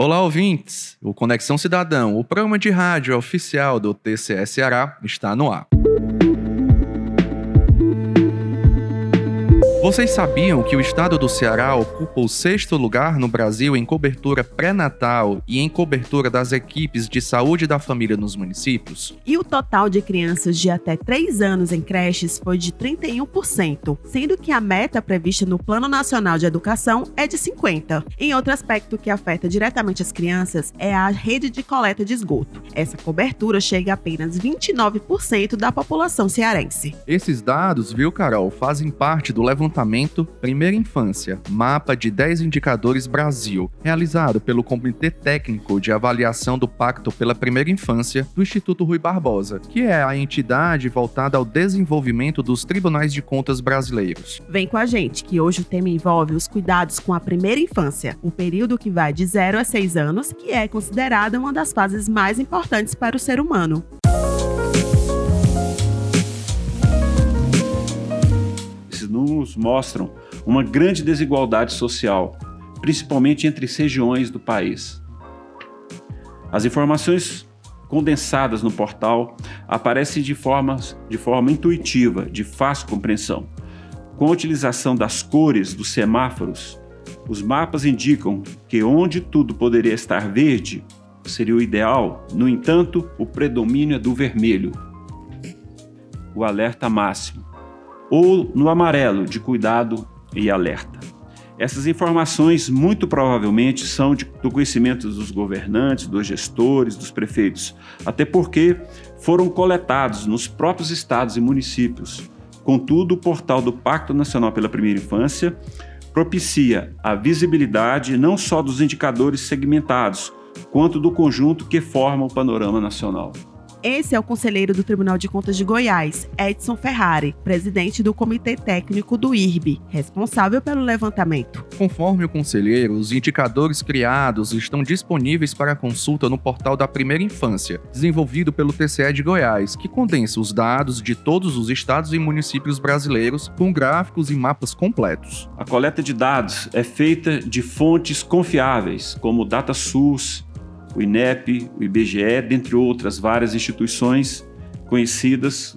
Olá, ouvintes! O Conexão Cidadão, o programa de rádio oficial do TCS Ceará, está no ar. Vocês sabiam que o estado do Ceará ocupa o sexto lugar no Brasil em cobertura pré-natal e em cobertura das equipes de saúde da família nos municípios? E o total de crianças de até 3 anos em creches foi de 31%, sendo que a meta prevista no Plano Nacional de Educação é de 50%. Em outro aspecto que afeta diretamente as crianças é a rede de coleta de esgoto. Essa cobertura chega a apenas 29% da população cearense. Esses dados, viu, Carol, fazem parte do levantamento levantamento Primeira Infância, Mapa de 10 Indicadores Brasil, realizado pelo Comitê Técnico de Avaliação do Pacto pela Primeira Infância do Instituto Rui Barbosa, que é a entidade voltada ao desenvolvimento dos tribunais de contas brasileiros. Vem com a gente, que hoje o tema envolve os cuidados com a primeira infância, o período que vai de 0 a 6 anos, que é considerada uma das fases mais importantes para o ser humano. Nos mostram uma grande desigualdade social, principalmente entre regiões do país. As informações condensadas no portal aparecem de, formas, de forma intuitiva, de fácil compreensão. Com a utilização das cores dos semáforos, os mapas indicam que onde tudo poderia estar verde seria o ideal, no entanto, o predomínio é do vermelho. O alerta máximo ou no amarelo de cuidado e alerta. Essas informações muito provavelmente são de, do conhecimento dos governantes, dos gestores, dos prefeitos, até porque foram coletados nos próprios estados e municípios. Contudo, o portal do Pacto Nacional pela Primeira Infância propicia a visibilidade não só dos indicadores segmentados, quanto do conjunto que forma o panorama nacional. Esse é o conselheiro do Tribunal de Contas de Goiás, Edson Ferrari, presidente do Comitê Técnico do IRB, responsável pelo levantamento. Conforme o conselheiro, os indicadores criados estão disponíveis para consulta no portal da Primeira Infância, desenvolvido pelo TCE de Goiás, que condensa os dados de todos os estados e municípios brasileiros com gráficos e mapas completos. A coleta de dados é feita de fontes confiáveis, como o DataSUS, o INEP, o IBGE, dentre outras várias instituições conhecidas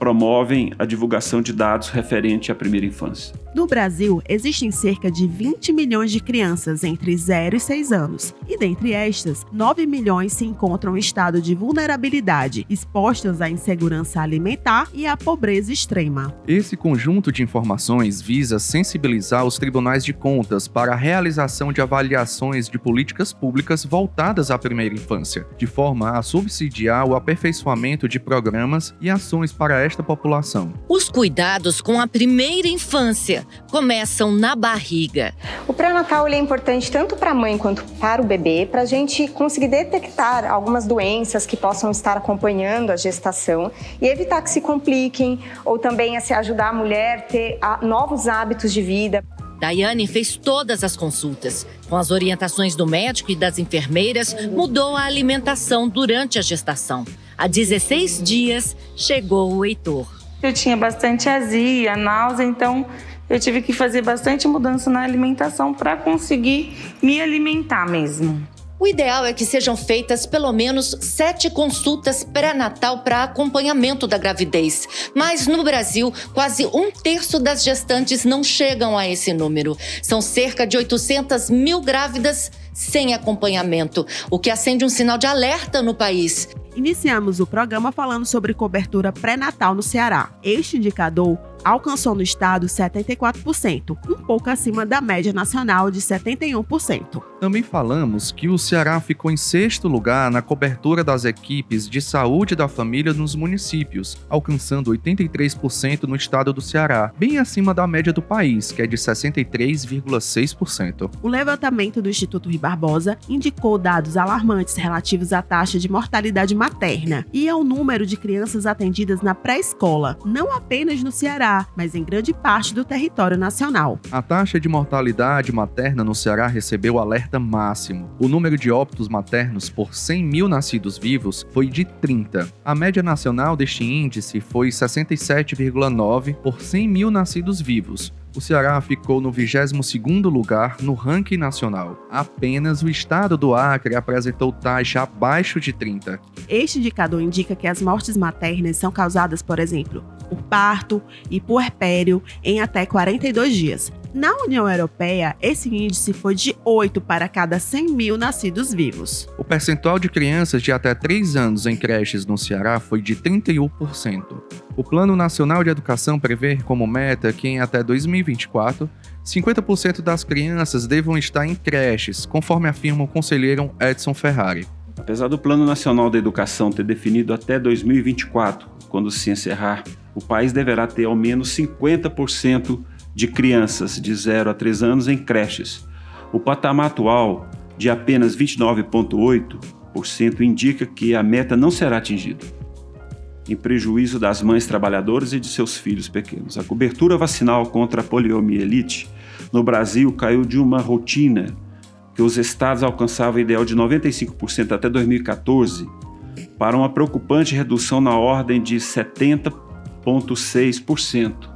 promovem a divulgação de dados referente à primeira infância. No Brasil, existem cerca de 20 milhões de crianças entre 0 e 6 anos, e dentre estas, 9 milhões se encontram em estado de vulnerabilidade, expostas à insegurança alimentar e à pobreza extrema. Esse conjunto de informações visa sensibilizar os tribunais de contas para a realização de avaliações de políticas públicas voltadas à primeira infância, de forma a subsidiar o aperfeiçoamento de programas e ações para esta população. Os cuidados com a primeira infância começam na barriga. O pré-natal é importante tanto para a mãe quanto para o bebê, para a gente conseguir detectar algumas doenças que possam estar acompanhando a gestação e evitar que se compliquem, ou também a se ajudar a mulher a ter novos hábitos de vida. Daiane fez todas as consultas. Com as orientações do médico e das enfermeiras, mudou a alimentação durante a gestação. Há 16 dias chegou o Heitor. Eu tinha bastante azia, náusea, então eu tive que fazer bastante mudança na alimentação para conseguir me alimentar mesmo. O ideal é que sejam feitas pelo menos sete consultas pré-natal para acompanhamento da gravidez. Mas no Brasil, quase um terço das gestantes não chegam a esse número. São cerca de 800 mil grávidas sem acompanhamento, o que acende um sinal de alerta no país. Iniciamos o programa falando sobre cobertura pré-natal no Ceará. Este indicador alcançou no estado 74%, um pouco acima da média nacional de 71%. Também falamos que o Ceará ficou em sexto lugar na cobertura das equipes de saúde da família nos municípios, alcançando 83% no estado do Ceará, bem acima da média do país, que é de 63,6%. O levantamento do Instituto Rui Barbosa indicou dados alarmantes relativos à taxa de mortalidade materna e ao número de crianças atendidas na pré-escola, não apenas no Ceará, Ceará, mas em grande parte do território nacional. A taxa de mortalidade materna no Ceará recebeu alerta máximo. O número de óbitos maternos por 100 mil nascidos vivos foi de 30. A média nacional deste índice foi 67,9 por 100 mil nascidos vivos, O Ceará ficou no 22º lugar no ranking nacional. Apenas o estado do Acre apresentou taxa abaixo de 30. Este indicador indica que as mortes maternas são causadas, por exemplo, por parto e puerpério em até 42 dias. Na União Europeia, esse índice foi de 8 para cada 100 mil nascidos vivos. O percentual de crianças de até 3 anos em creches no Ceará foi de 31%. O Plano Nacional de Educação prevê como meta que em até 2024, 50% das crianças devam estar em creches, conforme afirma o conselheiro Edson Ferrari. Apesar do Plano Nacional da Educação ter definido até 2024, quando se encerrar, o país deverá ter ao menos 50% de crianças de 0 a 3 anos em creches. O patamar atual, de apenas 29,8%, indica que a meta não será atingida, em prejuízo das mães trabalhadoras e de seus filhos pequenos. A cobertura vacinal contra a poliomielite no Brasil caiu de uma rotina que os estados alcançavam ideal de 95% até 2014 para uma preocupante redução na ordem de 70,6%.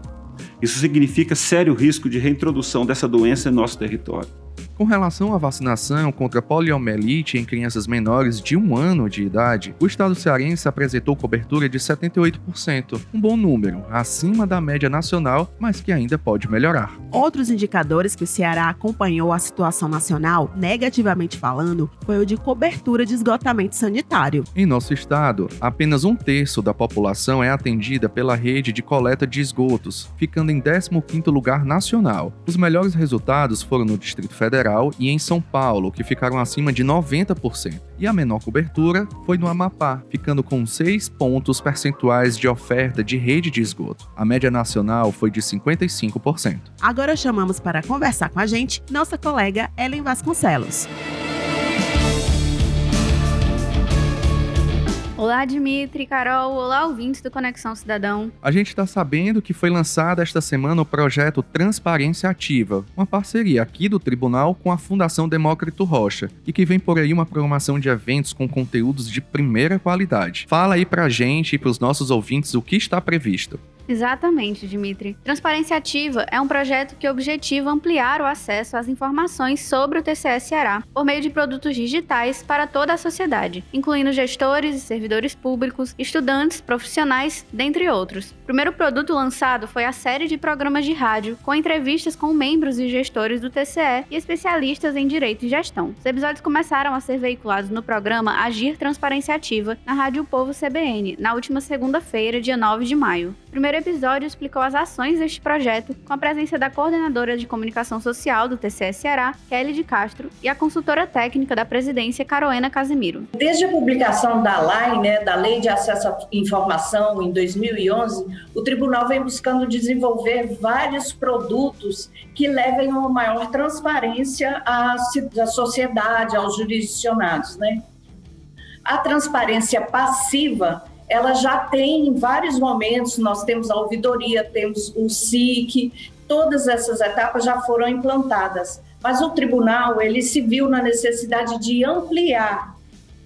Isso significa sério risco de reintrodução dessa doença em nosso território. Com relação à vacinação contra poliomielite em crianças menores de um ano de idade, o estado cearense apresentou cobertura de 78%, um bom número, acima da média nacional, mas que ainda pode melhorar. Outros indicadores que o Ceará acompanhou a situação nacional, negativamente falando, foi o de cobertura de esgotamento sanitário. Em nosso estado, apenas um terço da população é atendida pela rede de coleta de esgotos, ficando em 15º lugar nacional. Os melhores resultados foram no Distrito Federal Federal e em São Paulo, que ficaram acima de 90%. E a menor cobertura foi no Amapá, ficando com 6 pontos percentuais de oferta de rede de esgoto. A média nacional foi de 55%. Agora chamamos para conversar com a gente nossa colega Ellen Vasconcelos. Olá, Dimitri, Carol, olá, ouvintes do Conexão Cidadão. A gente está sabendo que foi lançado esta semana o projeto Transparência Ativa, uma parceria aqui do Tribunal com a Fundação Demócrito Rocha, e que vem por aí uma programação de eventos com conteúdos de primeira qualidade. Fala aí pra gente e pros nossos ouvintes o que está previsto. Exatamente, Dimitri. Transparência Ativa é um projeto que objetiva ampliar o acesso às informações sobre o TCE Ceará por meio de produtos digitais para toda a sociedade, incluindo gestores e servidores públicos, estudantes, profissionais, dentre outros. O primeiro produto lançado foi a série de programas de rádio com entrevistas com membros e gestores do TCE e especialistas em direito e gestão. Os episódios começaram a ser veiculados no programa Agir Transparência Ativa na Rádio Povo CBN, na última segunda-feira, dia 9 de maio. Primeiro episódio explicou as ações deste projeto com a presença da coordenadora de comunicação social do TCE Ceará, Kelly de Castro, e a consultora técnica da presidência, Caroena Casimiro. Desde a publicação da LAI, né, da Lei de Acesso à Informação, em 2011, o tribunal vem buscando desenvolver vários produtos que levem uma maior transparência à, à sociedade, aos jurisdicionados. Né? A transparência passiva ela já tem em vários momentos, nós temos a ouvidoria, temos o SIC, todas essas etapas já foram implantadas. Mas o tribunal, ele se viu na necessidade de ampliar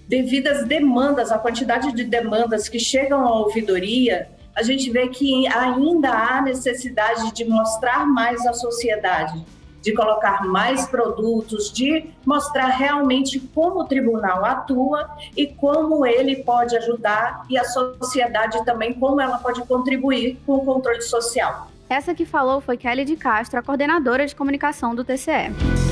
devido às demandas, a quantidade de demandas que chegam à ouvidoria, a gente vê que ainda há necessidade de mostrar mais à sociedade de colocar mais produtos, de mostrar realmente como o tribunal atua e como ele pode ajudar e a sociedade também como ela pode contribuir com o controle social. Essa que falou foi Kelly de Castro, a coordenadora de comunicação do TCE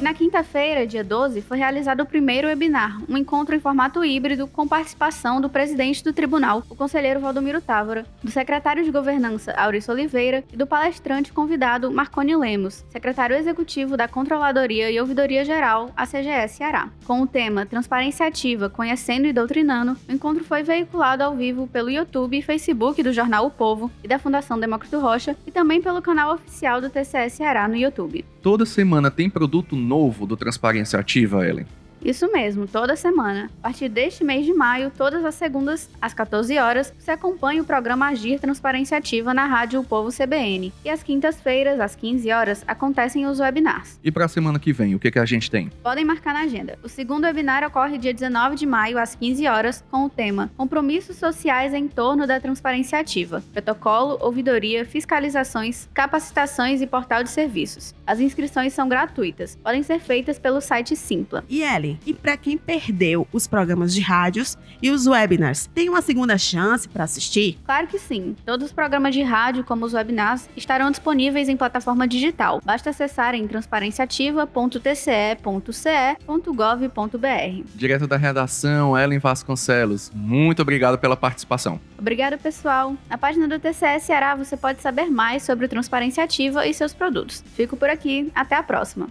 na quinta-feira, dia 12, foi realizado o primeiro webinar, um encontro em formato híbrido com participação do presidente do tribunal, o conselheiro Valdomiro Távora, do secretário de governança Aurício Oliveira e do palestrante convidado Marconi Lemos, secretário executivo da Controladoria e Ouvidoria Geral, a CGS Ceará. Com o tema Transparência Ativa, Conhecendo e Doutrinando, o encontro foi veiculado ao vivo pelo YouTube e Facebook do jornal O Povo e da Fundação Demócrito Rocha e também pelo canal oficial do TCS Ceará no YouTube. Toda semana tem produto novo do Transparência Ativa, Ellen? Isso mesmo, toda semana. A partir deste mês de maio, todas as segundas, às 14 horas, você acompanha o programa Agir Transparência Ativa na Rádio O Povo CBN. E às quintas-feiras, às 15 horas, acontecem os webinars. E para a semana que vem, o que, que a gente tem? Podem marcar na agenda. O segundo webinar ocorre dia 19 de maio, às 15 horas, com o tema Compromissos Sociais em torno da Transparência Ativa, Protocolo, Ouvidoria, Fiscalizações, Capacitações e Portal de Serviços. As inscrições são gratuitas. Podem ser feitas pelo site Simpla. E Ellen, e para quem perdeu os programas de rádios e os webinars, tem uma segunda chance para assistir? Claro que sim. Todos os programas de rádio, como os webinars, estarão disponíveis em plataforma digital. Basta acessar em transparenciativa.tce.ce.gov.br. Direto da redação, Ellen Vasconcelos, muito obrigado pela participação. Obrigada, pessoal. Na página do TCE Ceará você pode saber mais sobre Transparência Ativa e seus produtos. Fico por aqui, até a próxima.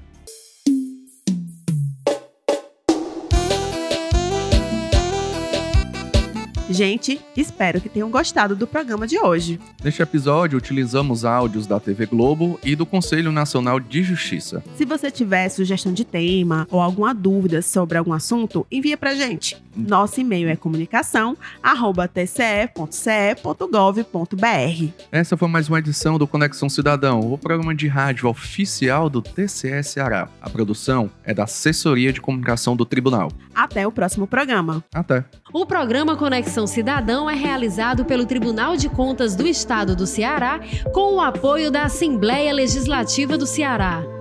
Gente, espero que tenham gostado do programa de hoje. Neste episódio, utilizamos áudios da TV Globo e do Conselho Nacional de Justiça. Se você tiver sugestão de tema ou alguma dúvida sobre algum assunto, envia pra gente. Nosso e-mail é comunicação@tce.ce.gov.br. Essa foi mais uma edição do Conexão Cidadão, o programa de rádio oficial do TCE Ceará. A produção é da Assessoria de Comunicação do Tribunal. Até o próximo programa. Até. O programa Conexão Cidadão é realizado pelo Tribunal de Contas do Estado do Ceará com o apoio da Assembleia Legislativa do Ceará.